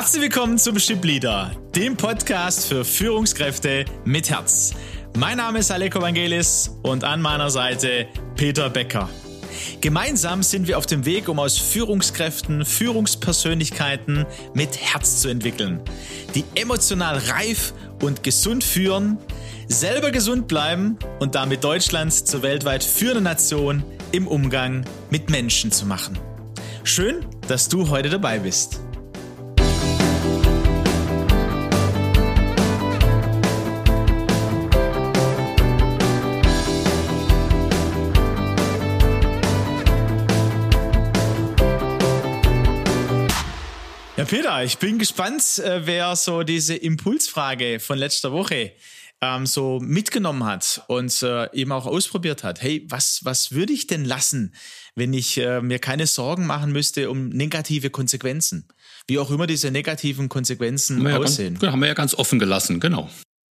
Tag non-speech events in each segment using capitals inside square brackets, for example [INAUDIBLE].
Herzlich willkommen zum Ship Leader, dem Podcast für Führungskräfte mit Herz. Mein Name ist Aleko Vangelis und an meiner Seite Peter Becker. Gemeinsam sind wir auf dem Weg, um aus Führungskräften Führungspersönlichkeiten mit Herz zu entwickeln, die emotional reif und gesund führen, selber gesund bleiben und damit Deutschland zur weltweit führenden Nation im Umgang mit Menschen zu machen. Schön, dass du heute dabei bist. Ja, Peter, ich bin gespannt, äh, wer so diese Impulsfrage von letzter Woche ähm, so mitgenommen hat und äh, eben auch ausprobiert hat. Hey, was, was würde ich denn lassen, wenn ich äh, mir keine Sorgen machen müsste um negative Konsequenzen? Wie auch immer diese negativen Konsequenzen haben aussehen. Ja ganz, haben wir ja ganz offen gelassen, genau.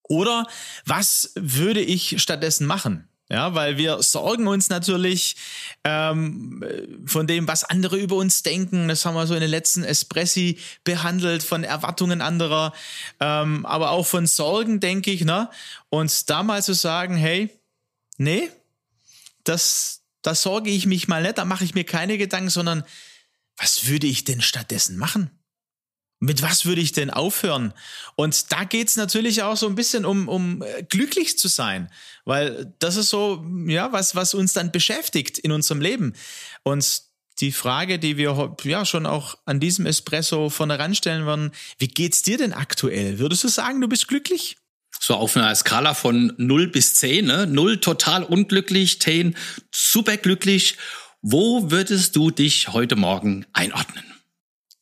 Oder was würde ich stattdessen machen? Ja, weil wir sorgen uns natürlich ähm, von dem, was andere über uns denken. Das haben wir so in den letzten Espressi behandelt, von Erwartungen anderer, ähm, aber auch von Sorgen, denke ich. Ne? Und da mal zu sagen, hey, nee, das, da sorge ich mich mal nicht, da mache ich mir keine Gedanken, sondern was würde ich denn stattdessen machen? Mit was würde ich denn aufhören? Und da geht's natürlich auch so ein bisschen um, um äh, glücklich zu sein, weil das ist so, ja, was, was uns dann beschäftigt in unserem Leben. Und die Frage, die wir ja schon auch an diesem Espresso vorne ranstellen werden, wie geht's dir denn aktuell? Würdest du sagen, du bist glücklich? So auf einer Skala von 0 bis 10, ne? 0 total unglücklich, 10 super glücklich. Wo würdest du dich heute Morgen einordnen?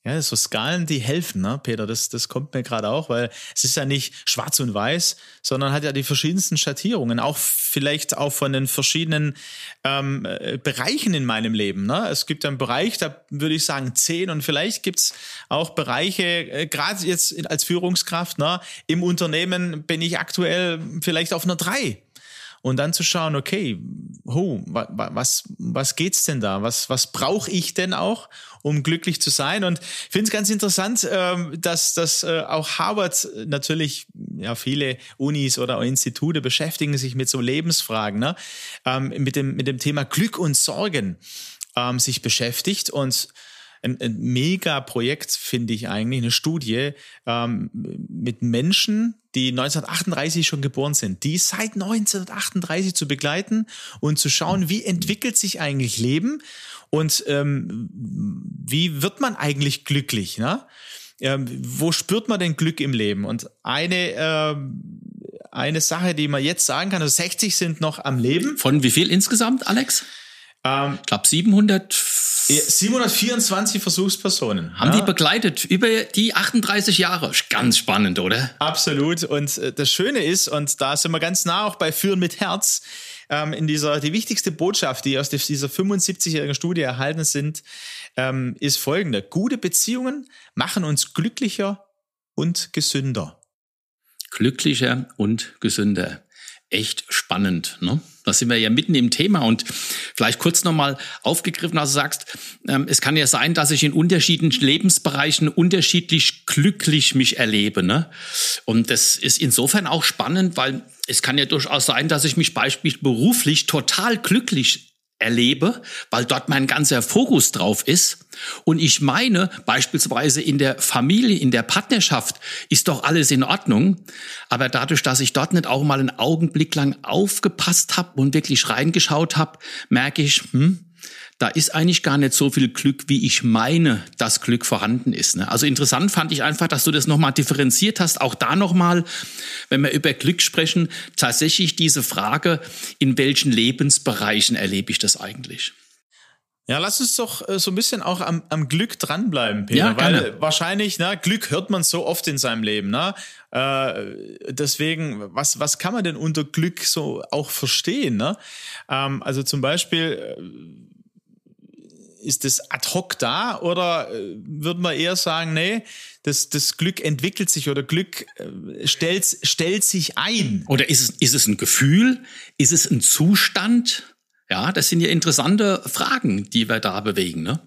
Ja, so Skalen, die helfen, ne, Peter, das, das kommt mir gerade auch, weil es ist ja nicht schwarz und weiß, sondern hat ja die verschiedensten Schattierungen, auch vielleicht auch von den verschiedenen ähm, äh, Bereichen in meinem Leben. Ne? Es gibt einen Bereich, da würde ich sagen zehn und vielleicht gibt's auch Bereiche, äh, gerade jetzt als Führungskraft, ne, im Unternehmen bin ich aktuell vielleicht auf einer drei und dann zu schauen, okay, oh, was, was geht's denn da? Was, was brauche ich denn auch, um glücklich zu sein? Und ich finde es ganz interessant, ähm, dass, dass äh, auch Harvard natürlich, ja, viele Unis oder Institute beschäftigen sich mit so Lebensfragen, ne? Ähm, mit, dem, mit dem Thema Glück und Sorgen ähm, sich beschäftigt und ein, ein Mega-Projekt, finde ich eigentlich, eine Studie ähm, mit Menschen, die 1938 schon geboren sind, die seit 1938 zu begleiten und zu schauen, wie entwickelt sich eigentlich Leben und ähm, wie wird man eigentlich glücklich, ne? Ähm, wo spürt man denn Glück im Leben? Und eine ähm, eine Sache, die man jetzt sagen kann, also 60 sind noch am Leben. Von wie viel insgesamt, Alex? Ähm, ich glaube 700 724 Versuchspersonen. Haben ja. die begleitet über die 38 Jahre. Ganz spannend, oder? Absolut. Und äh, das Schöne ist, und da sind wir ganz nah auch bei Führen mit Herz, ähm, in dieser, die wichtigste Botschaft, die aus dieser 75-jährigen Studie erhalten sind, ähm, ist folgende. Gute Beziehungen machen uns glücklicher und gesünder. Glücklicher und gesünder echt spannend. Ne? Da sind wir ja mitten im Thema und vielleicht kurz nochmal aufgegriffen, also sagst, ähm, es kann ja sein, dass ich in unterschiedlichen Lebensbereichen unterschiedlich glücklich mich erlebe. Ne? Und das ist insofern auch spannend, weil es kann ja durchaus sein, dass ich mich beispielsweise beruflich total glücklich erlebe, weil dort mein ganzer Fokus drauf ist. Und ich meine, beispielsweise in der Familie, in der Partnerschaft ist doch alles in Ordnung. Aber dadurch, dass ich dort nicht auch mal einen Augenblick lang aufgepasst habe und wirklich reingeschaut habe, merke ich, hm, da ist eigentlich gar nicht so viel Glück, wie ich meine, dass Glück vorhanden ist. Ne? Also interessant fand ich einfach, dass du das nochmal differenziert hast. Auch da nochmal, wenn wir über Glück sprechen, tatsächlich diese Frage, in welchen Lebensbereichen erlebe ich das eigentlich? Ja, lass uns doch äh, so ein bisschen auch am, am Glück dranbleiben, Peter. Ja, weil gerne. wahrscheinlich, na, Glück hört man so oft in seinem Leben. Ne? Äh, deswegen, was, was kann man denn unter Glück so auch verstehen? Ne? Ähm, also zum Beispiel, äh, ist das ad hoc da oder äh, würde man eher sagen, nee, das, das Glück entwickelt sich oder Glück äh, stellt, stellt sich ein? Oder ist es, ist es ein Gefühl? Ist es ein Zustand? Ja, das sind ja interessante Fragen, die wir da bewegen, ne?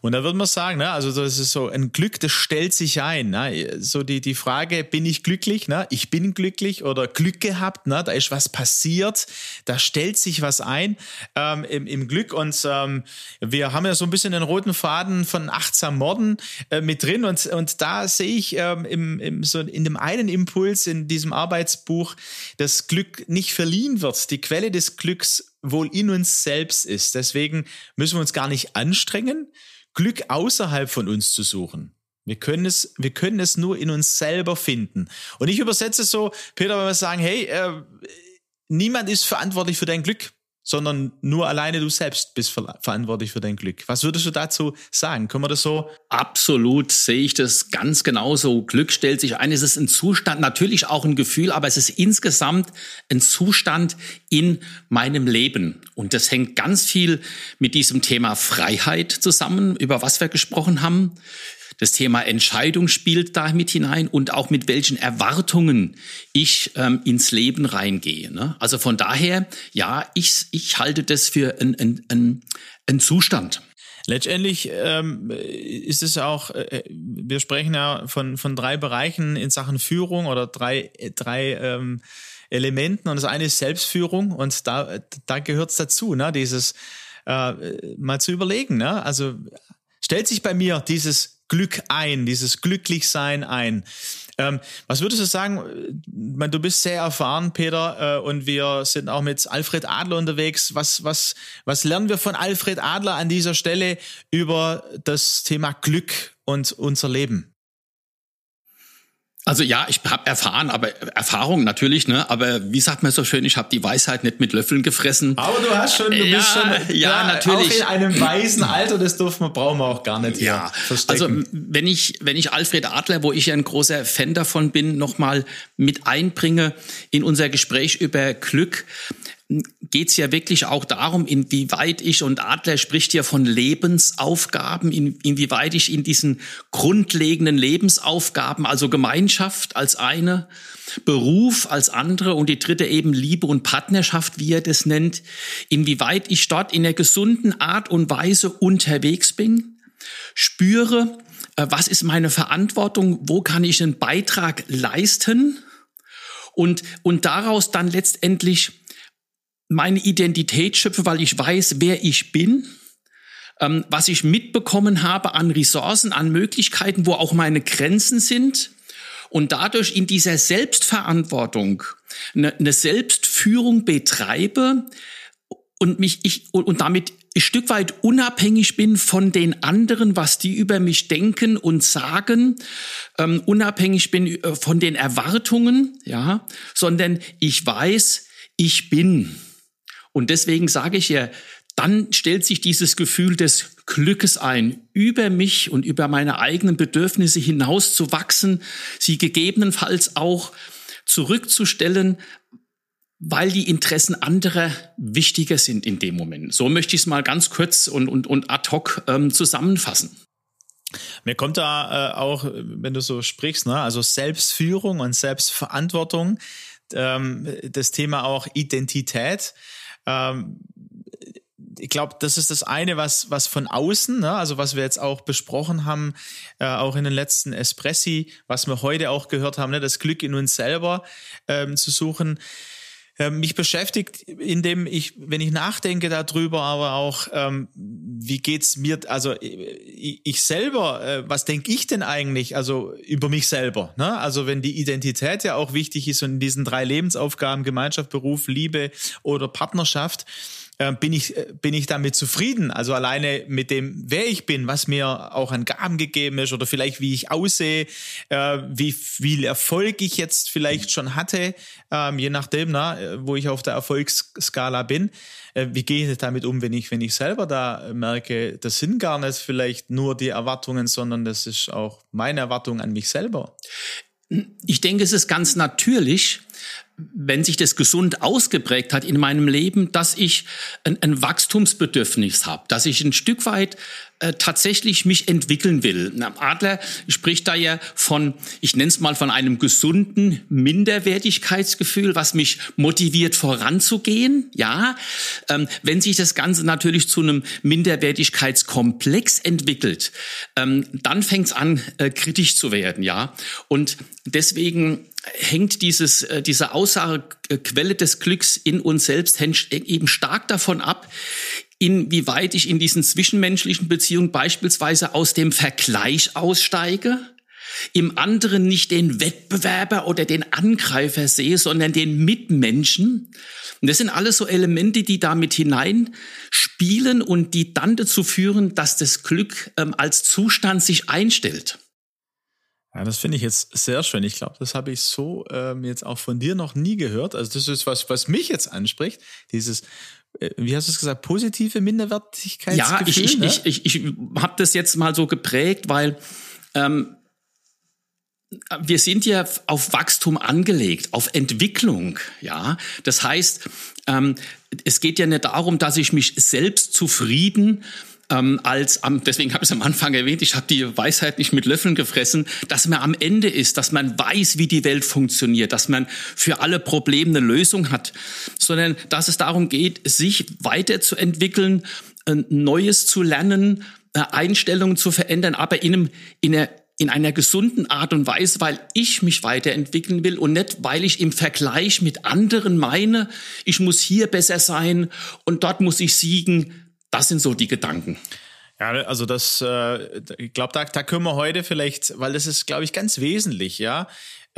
Und da würde man sagen, ne, also das ist so ein Glück, das stellt sich ein. Ne? So die, die Frage, bin ich glücklich? Ne? Ich bin glücklich oder Glück gehabt, ne? da ist was passiert, da stellt sich was ein ähm, im, im Glück. Und ähm, wir haben ja so ein bisschen den roten Faden von achtsam Morden äh, mit drin. Und, und da sehe ich ähm, im, im, so in dem einen Impuls in diesem Arbeitsbuch, dass Glück nicht verliehen wird. Die Quelle des Glücks wohl in uns selbst ist. Deswegen müssen wir uns gar nicht anstrengen, Glück außerhalb von uns zu suchen. Wir können es, wir können es nur in uns selber finden. Und ich übersetze es so, Peter, wenn wir sagen, hey, äh, niemand ist verantwortlich für dein Glück sondern nur alleine du selbst bist ver verantwortlich für dein Glück. Was würdest du dazu sagen? Können wir das so? Absolut sehe ich das ganz genauso. Glück stellt sich ein. Es ist ein Zustand, natürlich auch ein Gefühl, aber es ist insgesamt ein Zustand in meinem Leben. Und das hängt ganz viel mit diesem Thema Freiheit zusammen, über was wir gesprochen haben. Das Thema Entscheidung spielt da mit hinein und auch mit welchen Erwartungen ich ähm, ins Leben reingehe. Ne? Also von daher, ja, ich, ich halte das für ein, ein, ein, Zustand. Letztendlich ähm, ist es auch, äh, wir sprechen ja von, von drei Bereichen in Sachen Führung oder drei, drei ähm, Elementen und das eine ist Selbstführung und da, da gehört es dazu, ne? dieses äh, mal zu überlegen. Ne? Also stellt sich bei mir dieses Glück ein, dieses Glücklichsein ein. Ähm, was würdest du sagen? Du bist sehr erfahren, Peter, äh, und wir sind auch mit Alfred Adler unterwegs. Was, was, was lernen wir von Alfred Adler an dieser Stelle über das Thema Glück und unser Leben? Also ja, ich habe erfahren, aber Erfahrung natürlich, ne? Aber wie sagt man so schön, ich habe die Weisheit nicht mit Löffeln gefressen. Aber du hast schon, du ja, bist schon ja, ja, natürlich. auch in einem weisen Alter, das dürfen wir, brauchen wir auch gar nicht. Ja, also wenn ich wenn ich Alfred Adler, wo ich ja ein großer Fan davon bin, nochmal mit einbringe in unser Gespräch über Glück, geht es ja wirklich auch darum, inwieweit ich, und Adler spricht ja von Lebensaufgaben, in, inwieweit ich in diesen grundlegenden Lebensaufgaben, also Gemeinschaft als eine, Beruf als andere und die dritte eben Liebe und Partnerschaft, wie er das nennt, inwieweit ich dort in der gesunden Art und Weise unterwegs bin, spüre, äh, was ist meine Verantwortung, wo kann ich einen Beitrag leisten und, und daraus dann letztendlich meine Identität schöpfe, weil ich weiß, wer ich bin, ähm, was ich mitbekommen habe an Ressourcen, an Möglichkeiten, wo auch meine Grenzen sind und dadurch in dieser Selbstverantwortung eine, eine Selbstführung betreibe und mich ich und damit ein Stück weit unabhängig bin von den anderen, was die über mich denken und sagen, ähm, unabhängig bin äh, von den Erwartungen, ja, sondern ich weiß, ich bin. Und deswegen sage ich ja, dann stellt sich dieses Gefühl des Glückes ein, über mich und über meine eigenen Bedürfnisse hinaus zu wachsen, sie gegebenenfalls auch zurückzustellen, weil die Interessen anderer wichtiger sind in dem Moment. So möchte ich es mal ganz kurz und, und, und ad hoc ähm, zusammenfassen. Mir kommt da äh, auch, wenn du so sprichst, ne, also Selbstführung und Selbstverantwortung, ähm, das Thema auch Identität ähm, ich glaube, das ist das eine, was, was von außen, ne, also was wir jetzt auch besprochen haben, äh, auch in den letzten Espressi, was wir heute auch gehört haben, ne, das Glück in uns selber ähm, zu suchen. Ähm, mich beschäftigt, indem ich, wenn ich nachdenke darüber, aber auch, ähm, wie geht's mir, also ich, ich selber, äh, was denke ich denn eigentlich, also über mich selber, ne? Also wenn die Identität ja auch wichtig ist und in diesen drei Lebensaufgaben, Gemeinschaft, Beruf, Liebe oder Partnerschaft, äh, bin ich, äh, bin ich damit zufrieden. Also alleine mit dem, wer ich bin, was mir auch an Gaben gegeben ist oder vielleicht wie ich aussehe, äh, wie viel Erfolg ich jetzt vielleicht schon hatte, ähm, je nachdem, na, äh, wo ich auf der Erfolgsskala bin. Äh, wie gehe ich damit um, wenn ich, wenn ich selber da merke, das sind gar nicht vielleicht nur die Erwartungen, sondern das ist auch meine Erwartung an mich selber. Ich denke, es ist ganz natürlich, wenn sich das gesund ausgeprägt hat in meinem Leben, dass ich ein, ein Wachstumsbedürfnis habe, dass ich ein Stück weit äh, tatsächlich mich entwickeln will. Adler spricht da ja von, ich nenne es mal von einem gesunden Minderwertigkeitsgefühl, was mich motiviert voranzugehen. Ja, ähm, wenn sich das Ganze natürlich zu einem Minderwertigkeitskomplex entwickelt, ähm, dann fängt es an, äh, kritisch zu werden. Ja, und deswegen hängt dieses, äh, diese Aussage Quelle des Glücks in uns selbst eben stark davon ab, inwieweit ich in diesen zwischenmenschlichen Beziehungen beispielsweise aus dem Vergleich aussteige, im anderen nicht den Wettbewerber oder den Angreifer sehe, sondern den Mitmenschen. Und das sind alles so Elemente, die damit hineinspielen und die dann dazu führen, dass das Glück ähm, als Zustand sich einstellt. Ja, das finde ich jetzt sehr schön. Ich glaube, das habe ich so ähm, jetzt auch von dir noch nie gehört. Also das ist was, was mich jetzt anspricht. Dieses, äh, wie hast du es gesagt, positive Minderwertigkeitsgefühl? Ja, ich, ich, ne? ich, ich, ich habe das jetzt mal so geprägt, weil ähm, wir sind ja auf Wachstum angelegt, auf Entwicklung, ja. Das heißt, ähm, es geht ja nicht darum, dass ich mich selbst zufrieden ähm, als am, deswegen habe ich es am Anfang erwähnt, ich habe die Weisheit nicht mit Löffeln gefressen, dass man am Ende ist, dass man weiß, wie die Welt funktioniert, dass man für alle Probleme eine Lösung hat, sondern dass es darum geht, sich weiterzuentwickeln, Neues zu lernen, Einstellungen zu verändern, aber in, einem, in einer in einer gesunden Art und Weise, weil ich mich weiterentwickeln will und nicht, weil ich im Vergleich mit anderen meine, ich muss hier besser sein und dort muss ich siegen. Das sind so die Gedanken. Ja, also das, äh, ich glaube, da, da können wir heute vielleicht, weil das ist, glaube ich, ganz wesentlich, ja,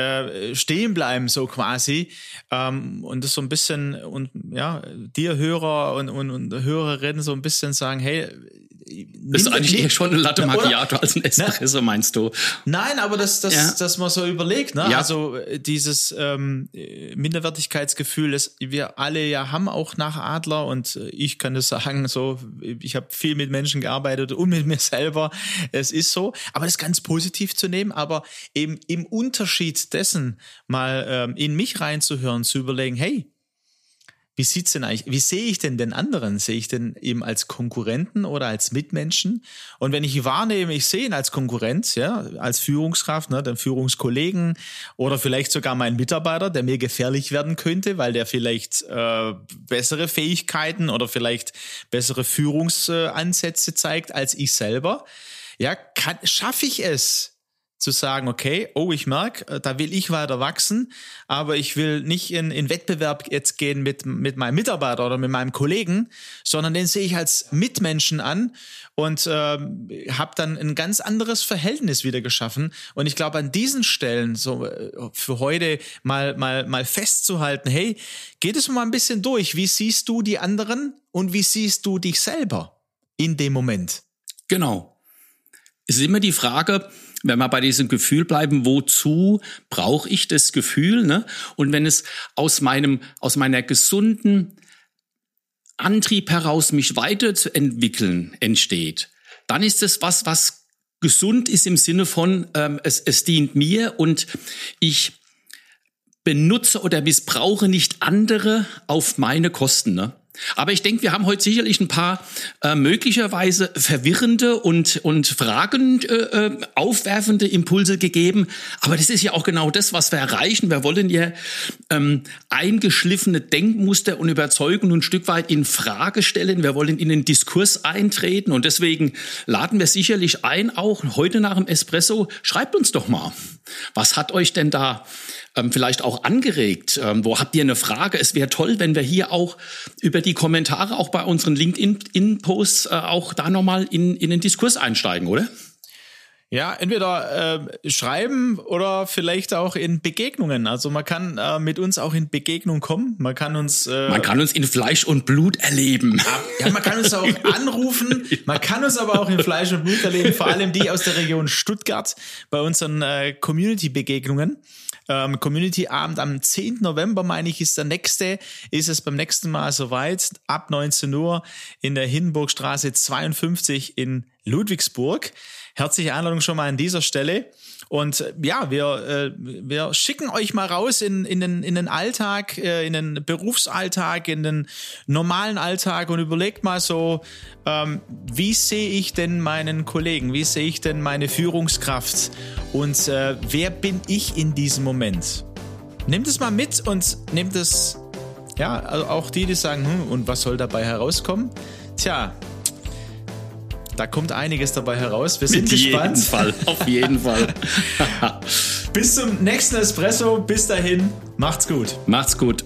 äh, stehen bleiben so quasi ähm, und das so ein bisschen und ja dir Hörer und, und, und Hörerinnen so ein bisschen sagen, hey, das ist eigentlich eher schon eine Latte Macchiato als ein Espresso, ne? meinst du? Nein, aber das, das, ja. dass man so überlegt, ne? Ja. Also äh, dieses ähm, Minderwertigkeitsgefühl, das wir alle ja haben, auch nach Adler und äh, ich kann das sagen, so, ich habe viel mit Menschen gearbeitet und mit [LAUGHS] mir selber. Es ist so, aber das ganz positiv zu nehmen, aber eben im Unterschied dessen mal ähm, in mich reinzuhören, zu überlegen, hey, wie sieht's denn eigentlich, wie sehe ich denn den anderen? Sehe ich den eben als Konkurrenten oder als Mitmenschen? Und wenn ich wahrnehme, ich sehe ihn als Konkurrent, ja, als Führungskraft, ne, den Führungskollegen oder vielleicht sogar meinen Mitarbeiter, der mir gefährlich werden könnte, weil der vielleicht äh, bessere Fähigkeiten oder vielleicht bessere Führungsansätze zeigt als ich selber, ja, kann, schaffe ich es, zu sagen, okay, oh, ich merke, äh, da will ich weiter wachsen, aber ich will nicht in, in Wettbewerb jetzt gehen mit, mit meinem Mitarbeiter oder mit meinem Kollegen, sondern den sehe ich als Mitmenschen an und äh, habe dann ein ganz anderes Verhältnis wieder geschaffen. Und ich glaube, an diesen Stellen, so äh, für heute mal, mal, mal festzuhalten, hey, geht es mal ein bisschen durch. Wie siehst du die anderen und wie siehst du dich selber in dem Moment? Genau. Es ist immer die Frage, wenn wir bei diesem Gefühl bleiben, wozu brauche ich das Gefühl? Ne? Und wenn es aus meinem, aus meiner gesunden Antrieb heraus, mich weiterzuentwickeln, entsteht, dann ist es was, was gesund ist im Sinne von, ähm, es, es dient mir und ich benutze oder missbrauche nicht andere auf meine Kosten. Ne? Aber ich denke, wir haben heute sicherlich ein paar äh, möglicherweise verwirrende und, und Fragen äh, äh, aufwerfende Impulse gegeben. Aber das ist ja auch genau das, was wir erreichen. Wir wollen ja ähm, eingeschliffene Denkmuster und Überzeugungen ein Stück weit in Frage stellen. Wir wollen in den Diskurs eintreten. Und deswegen laden wir sicherlich ein, auch heute nach dem Espresso, schreibt uns doch mal, was hat euch denn da ähm, vielleicht auch angeregt? Ähm, wo habt ihr eine Frage? Es wäre toll, wenn wir hier auch über die Kommentare auch bei unseren LinkedIn-Posts äh, auch da nochmal in, in den Diskurs einsteigen, oder? Ja, entweder äh, schreiben oder vielleicht auch in Begegnungen. Also man kann äh, mit uns auch in Begegnung kommen. Man kann uns äh, man kann uns in Fleisch und Blut erleben. Ja, man kann uns auch [LAUGHS] anrufen. Man kann uns aber auch in Fleisch und Blut erleben. Vor allem die aus der Region Stuttgart bei unseren äh, Community-Begegnungen. Ähm, Community-Abend am 10. November, meine ich, ist der nächste. Ist es beim nächsten Mal soweit. Ab 19 Uhr in der Hindenburgstraße 52 in Ludwigsburg. herzliche Einladung schon mal an dieser Stelle. Und äh, ja, wir, äh, wir schicken euch mal raus in, in, den, in den Alltag, äh, in den Berufsalltag, in den normalen Alltag und überlegt mal so, ähm, wie sehe ich denn meinen Kollegen, wie sehe ich denn meine Führungskraft und äh, wer bin ich in diesem Moment? Nehmt es mal mit und nehmt es, ja, also auch die, die sagen, hm, und was soll dabei herauskommen? Tja, da kommt einiges dabei heraus. Wir sind Mit gespannt. Jeden Fall, auf jeden Fall. [LAUGHS] Bis zum nächsten Espresso. Bis dahin, macht's gut. Macht's gut.